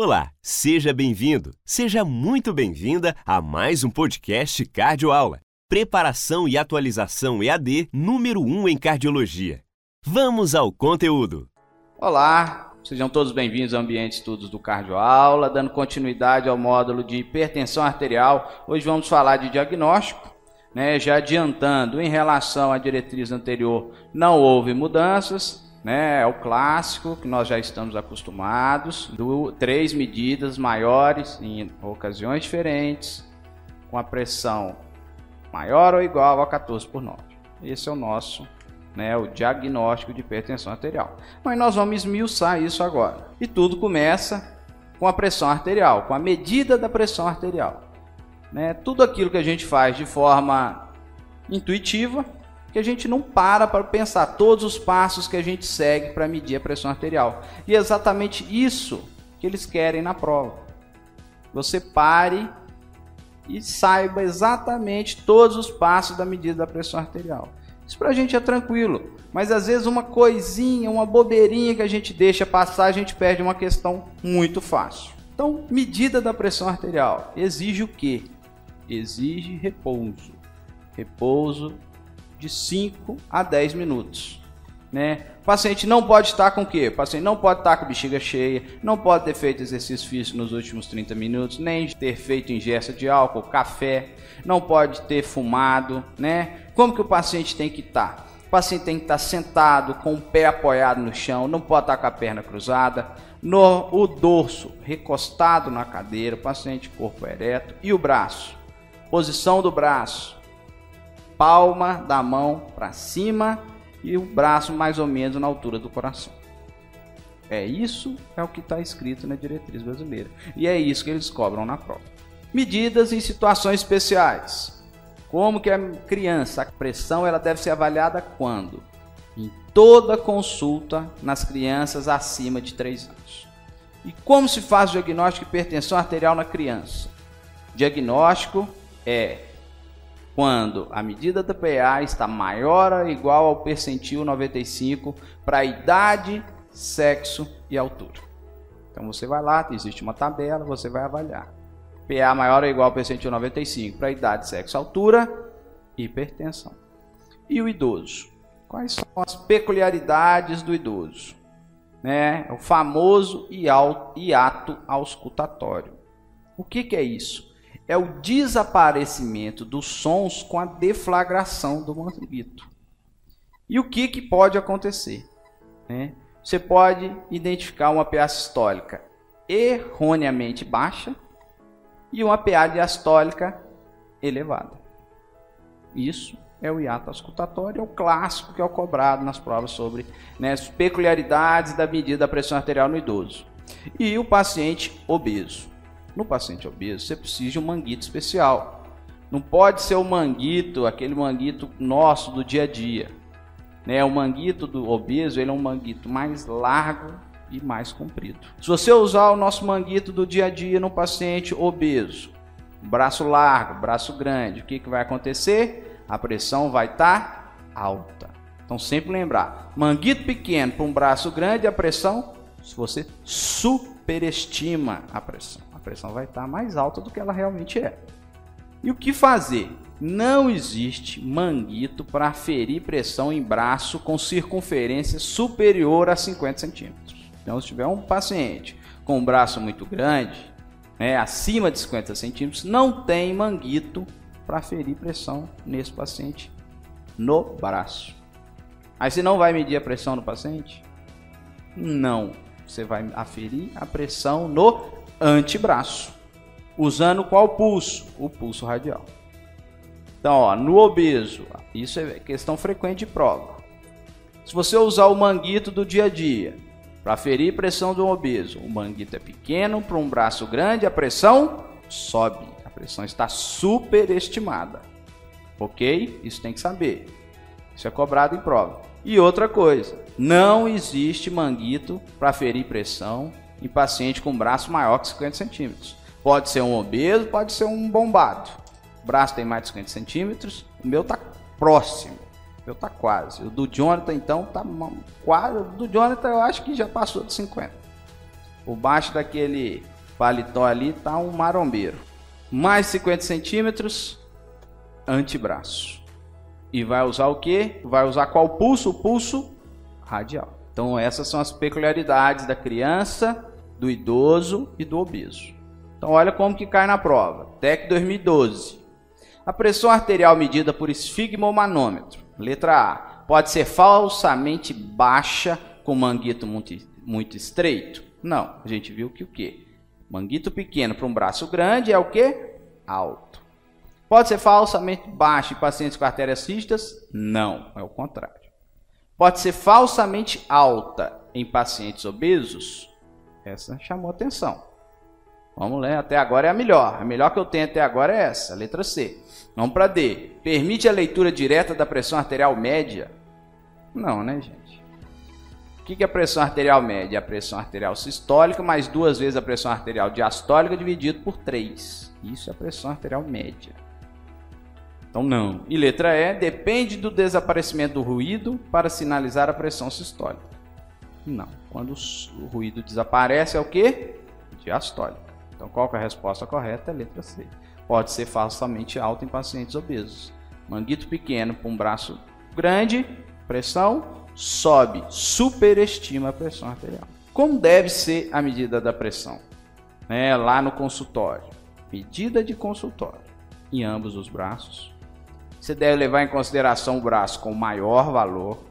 Olá, seja bem-vindo, seja muito bem-vinda a mais um podcast Cardio Aula. Preparação e atualização EAD número 1 em cardiologia. Vamos ao conteúdo. Olá, sejam todos bem-vindos ao Ambiente Estudos do Cardio Aula, dando continuidade ao módulo de hipertensão arterial. Hoje vamos falar de diagnóstico, né? Já adiantando, em relação à diretriz anterior, não houve mudanças, né? É o clássico que nós já estamos acostumados, do três medidas maiores em ocasiões diferentes, com a pressão maior ou igual a 14 por 9. Esse é o nosso, né, o diagnóstico de hipertensão arterial. Mas nós vamos esmiuçar isso agora. E tudo começa com a pressão arterial, com a medida da pressão arterial. Né? Tudo aquilo que a gente faz de forma intuitiva, que a gente não para para pensar todos os passos que a gente segue para medir a pressão arterial. E é exatamente isso que eles querem na prova. Você pare e saiba exatamente todos os passos da medida da pressão arterial. Isso para a gente é tranquilo, mas às vezes uma coisinha, uma bobeirinha que a gente deixa passar, a gente perde uma questão muito fácil. Então, medida da pressão arterial exige o quê? Exige repouso. Repouso de 5 a 10 minutos. Né? O paciente não pode estar com o quê? O paciente não pode estar com bexiga cheia, não pode ter feito exercício físico nos últimos 30 minutos, nem ter feito ingesta de álcool, café, não pode ter fumado, né? Como que o paciente tem que estar? O paciente tem que estar sentado, com o pé apoiado no chão, não pode estar com a perna cruzada, no o dorso recostado na cadeira, o paciente corpo ereto e o braço. Posição do braço, palma da mão para cima e o braço mais ou menos na altura do coração. É isso é o que está escrito na diretriz brasileira. E é isso que eles cobram na prova. Medidas em situações especiais. Como que a criança, a pressão ela deve ser avaliada quando? Em toda consulta nas crianças acima de 3 anos. E como se faz o diagnóstico de hipertensão arterial na criança? Diagnóstico é quando a medida da PA está maior ou igual ao percentil 95 para idade, sexo e altura. Então você vai lá, existe uma tabela, você vai avaliar. PA maior ou igual ao percentil 95 para idade, sexo, altura, hipertensão. E o idoso? Quais são as peculiaridades do idoso? Né? O famoso hiato auscultatório. O que, que é isso? É o desaparecimento dos sons com a deflagração do manguito. E o que, que pode acontecer? Né? Você pode identificar uma PA sistólica erroneamente baixa e uma PA diastólica elevada. Isso é o hiato auscultatório, é o clássico que é o cobrado nas provas sobre né, as peculiaridades da medida da pressão arterial no idoso. E o paciente obeso. No paciente obeso, você precisa de um manguito especial. Não pode ser o manguito, aquele manguito nosso do dia a dia. Né? O manguito do obeso ele é um manguito mais largo e mais comprido. Se você usar o nosso manguito do dia a dia no paciente obeso, braço largo, braço grande, o que, que vai acontecer? A pressão vai estar tá alta. Então sempre lembrar, manguito pequeno para um braço grande, a pressão, se você superestima a pressão pressão vai estar mais alta do que ela realmente é. E o que fazer? Não existe manguito para ferir pressão em braço com circunferência superior a 50 centímetros. Então, se tiver um paciente com um braço muito grande, né, acima de 50 centímetros, não tem manguito para ferir pressão nesse paciente no braço. Aí você não vai medir a pressão no paciente? Não. Você vai aferir a pressão no antebraço. Usando qual pulso? O pulso radial. Então, ó, no obeso, isso é questão frequente de prova. Se você usar o manguito do dia a dia para ferir pressão do obeso, o manguito é pequeno para um braço grande, a pressão sobe. A pressão está superestimada. Ok? Isso tem que saber. Isso é cobrado em prova. E outra coisa, não existe manguito para ferir pressão em paciente com braço maior que 50 centímetros. Pode ser um obeso, pode ser um bombado. O braço tem mais de 50 centímetros, o meu está próximo. O meu está quase. O do Jonathan, então, está quase. O do Jonathan eu acho que já passou de 50. Por baixo daquele paletó ali tá um marombeiro. Mais 50 centímetros, antebraço. E vai usar o que? Vai usar qual pulso? O pulso radial. Então essas são as peculiaridades da criança, do idoso e do obeso. Então olha como que cai na prova. TEC 2012. A pressão arterial medida por esfigmomanômetro. Letra A. Pode ser falsamente baixa com manguito muito, muito estreito? Não. A gente viu que o quê? Manguito pequeno para um braço grande é o quê? Alto. Pode ser falsamente baixo em pacientes com artérias rígidas? Não, é o contrário. Pode ser falsamente alta em pacientes obesos? Essa chamou atenção. Vamos ler, até agora é a melhor. A melhor que eu tenho até agora é essa, letra C. Vamos para D. Permite a leitura direta da pressão arterial média? Não, né, gente? O que é a pressão arterial média? A pressão arterial sistólica mais duas vezes a pressão arterial diastólica dividido por 3. Isso é a pressão arterial média. Então, não. E letra E, depende do desaparecimento do ruído para sinalizar a pressão sistólica. Não. Quando o ruído desaparece, é o que? Diastólica. Então, qual é a resposta correta? É letra C. Pode ser falsamente alta em pacientes obesos. Manguito pequeno para um braço grande, pressão sobe, superestima a pressão arterial. Como deve ser a medida da pressão? É, lá no consultório. Medida de consultório em ambos os braços. Você deve levar em consideração o braço com maior valor.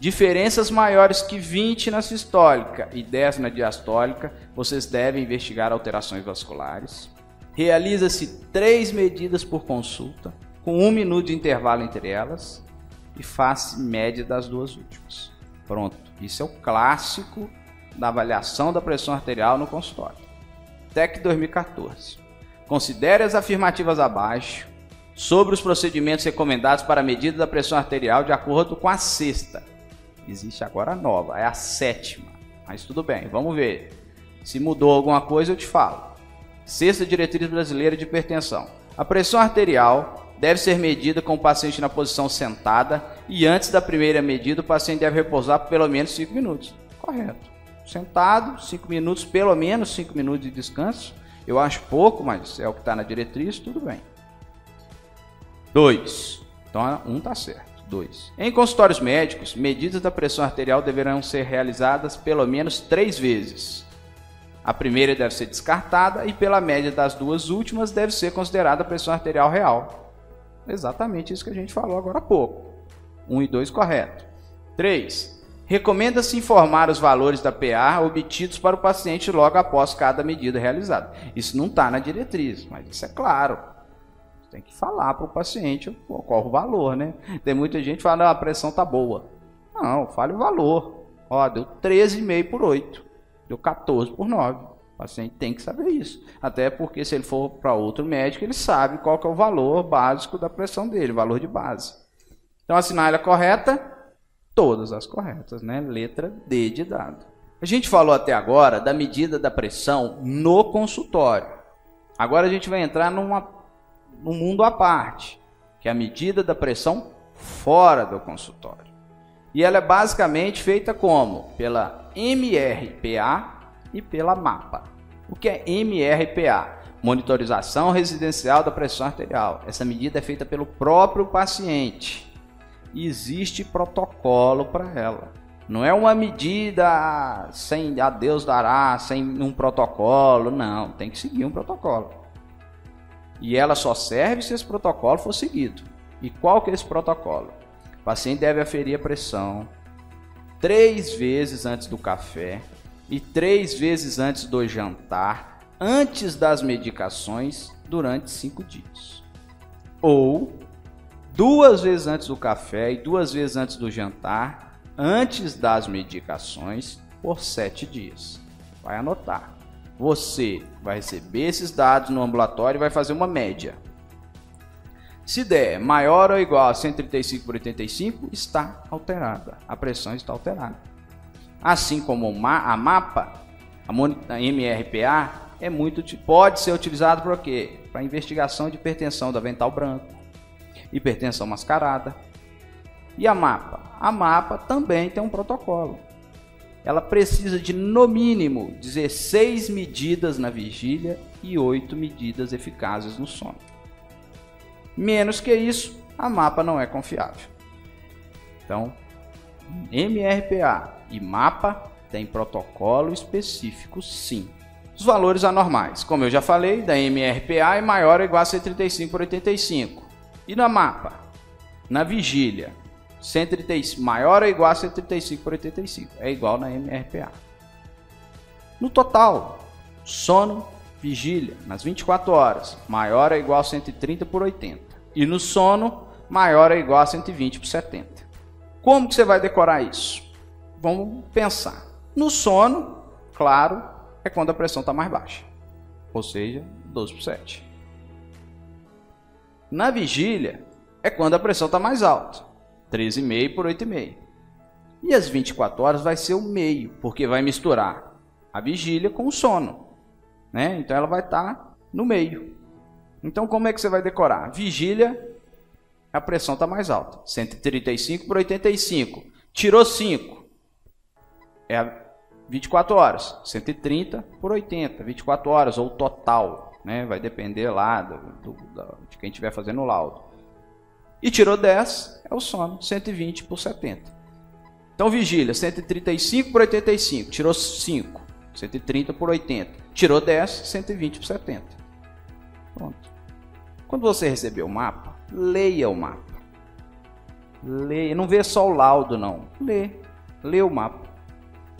Diferenças maiores que 20 na sistólica e 10 na diastólica, vocês devem investigar alterações vasculares. Realiza-se três medidas por consulta, com um minuto de intervalo entre elas e face média das duas últimas. Pronto, isso é o clássico da avaliação da pressão arterial no consultório. TEC 2014. Considere as afirmativas abaixo sobre os procedimentos recomendados para a medida da pressão arterial de acordo com a sexta. Existe agora a nova, é a sétima. Mas tudo bem, vamos ver. Se mudou alguma coisa, eu te falo. Sexta diretriz brasileira de hipertensão. A pressão arterial deve ser medida com o paciente na posição sentada e antes da primeira medida o paciente deve repousar por pelo menos 5 minutos. Correto. Sentado, 5 minutos, pelo menos 5 minutos de descanso. Eu acho pouco, mas é o que está na diretriz, tudo bem. 2. Então, um está certo. 2. Em consultórios médicos, medidas da pressão arterial deverão ser realizadas pelo menos três vezes. A primeira deve ser descartada e, pela média das duas últimas, deve ser considerada a pressão arterial real. Exatamente isso que a gente falou agora há pouco. 1 um e 2 correto. 3. Recomenda-se informar os valores da PA obtidos para o paciente logo após cada medida realizada. Isso não está na diretriz, mas isso é claro. Tem que falar para o paciente qual o valor, né? Tem muita gente que fala, ah, a pressão tá boa. Não, fale o valor. Ó, deu 13,5 por 8. Deu 14 por 9. O paciente tem que saber isso. Até porque se ele for para outro médico, ele sabe qual é o valor básico da pressão dele, valor de base. Então assinale a correta, todas as corretas, né? Letra D de dado. A gente falou até agora da medida da pressão no consultório. Agora a gente vai entrar numa, num mundo à parte, que é a medida da pressão fora do consultório. E ela é basicamente feita como? Pela MRPA, e pela MAPA. O que é MRPA? Monitorização residencial da pressão arterial. Essa medida é feita pelo próprio paciente. existe protocolo para ela. Não é uma medida sem a Deus dará, sem um protocolo. Não, tem que seguir um protocolo. E ela só serve se esse protocolo for seguido. E qual que é esse protocolo? O paciente deve aferir a pressão três vezes antes do café, e três vezes antes do jantar, antes das medicações, durante cinco dias. Ou duas vezes antes do café e duas vezes antes do jantar, antes das medicações, por sete dias. Vai anotar. Você vai receber esses dados no ambulatório e vai fazer uma média. Se der maior ou igual a 135 por 85, está alterada. A pressão está alterada. Assim como a MAPA, a MRPA, é muito, pode ser utilizado para quê? Para investigação de hipertensão do avental branco, hipertensão mascarada. E a MAPA? A MAPA também tem um protocolo. Ela precisa de no mínimo 16 medidas na vigília e 8 medidas eficazes no sono. Menos que isso, a mapa não é confiável. Então, MRPA e mapa tem protocolo específico sim. Os valores anormais, como eu já falei, da MRPA é maior ou igual a 135 por 85. E na mapa? Na vigília, 135, maior ou igual a 135 por 85. É igual na MRPA. No total, sono, vigília, nas 24 horas, maior ou igual a 130 por 80. E no sono, maior ou igual a 120 por 70. Como que você vai decorar isso? Vamos pensar. No sono, claro, é quando a pressão está mais baixa. Ou seja, 12 por 7. Na vigília, é quando a pressão está mais alta. 13,5 por 8,5. E as 24 horas vai ser o meio, porque vai misturar a vigília com o sono. Né? Então ela vai estar tá no meio. Então como é que você vai decorar? Vigília, a pressão está mais alta. 135 por 85. Tirou 5. É 24 horas. 130 por 80. 24 horas, ou total. Né? Vai depender lá do, do, de quem estiver fazendo o laudo. E tirou 10, é o sono, 120 por 70. Então, vigília, 135 por 85, tirou 5, 130 por 80. Tirou 10, 120 por 70. Pronto. Quando você receber o mapa, leia o mapa. Leia, não vê só o laudo, não. Lê, lê o mapa.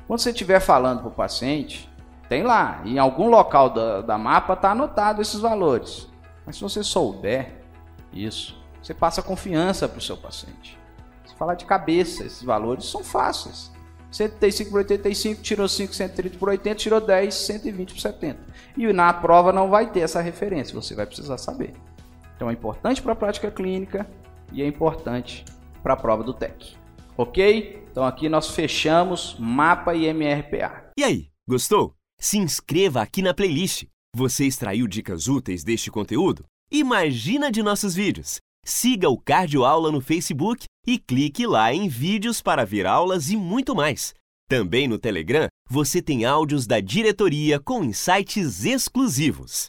Quando você estiver falando para o paciente, tem lá, em algum local da, da mapa está anotado esses valores. Mas se você souber isso, você passa confiança para o seu paciente. Se falar de cabeça, esses valores são fáceis. 135 por 85, tirou 5, 130 por 80, tirou 10, 120 por 70. E na prova não vai ter essa referência, você vai precisar saber. Então é importante para a prática clínica e é importante para a prova do TEC. Ok? Então aqui nós fechamos mapa e MRPA. E aí, gostou? Se inscreva aqui na playlist. Você extraiu dicas úteis deste conteúdo? Imagina de nossos vídeos! Siga o Cardio Aula no Facebook e clique lá em vídeos para ver aulas e muito mais. Também no Telegram você tem áudios da diretoria com insights exclusivos.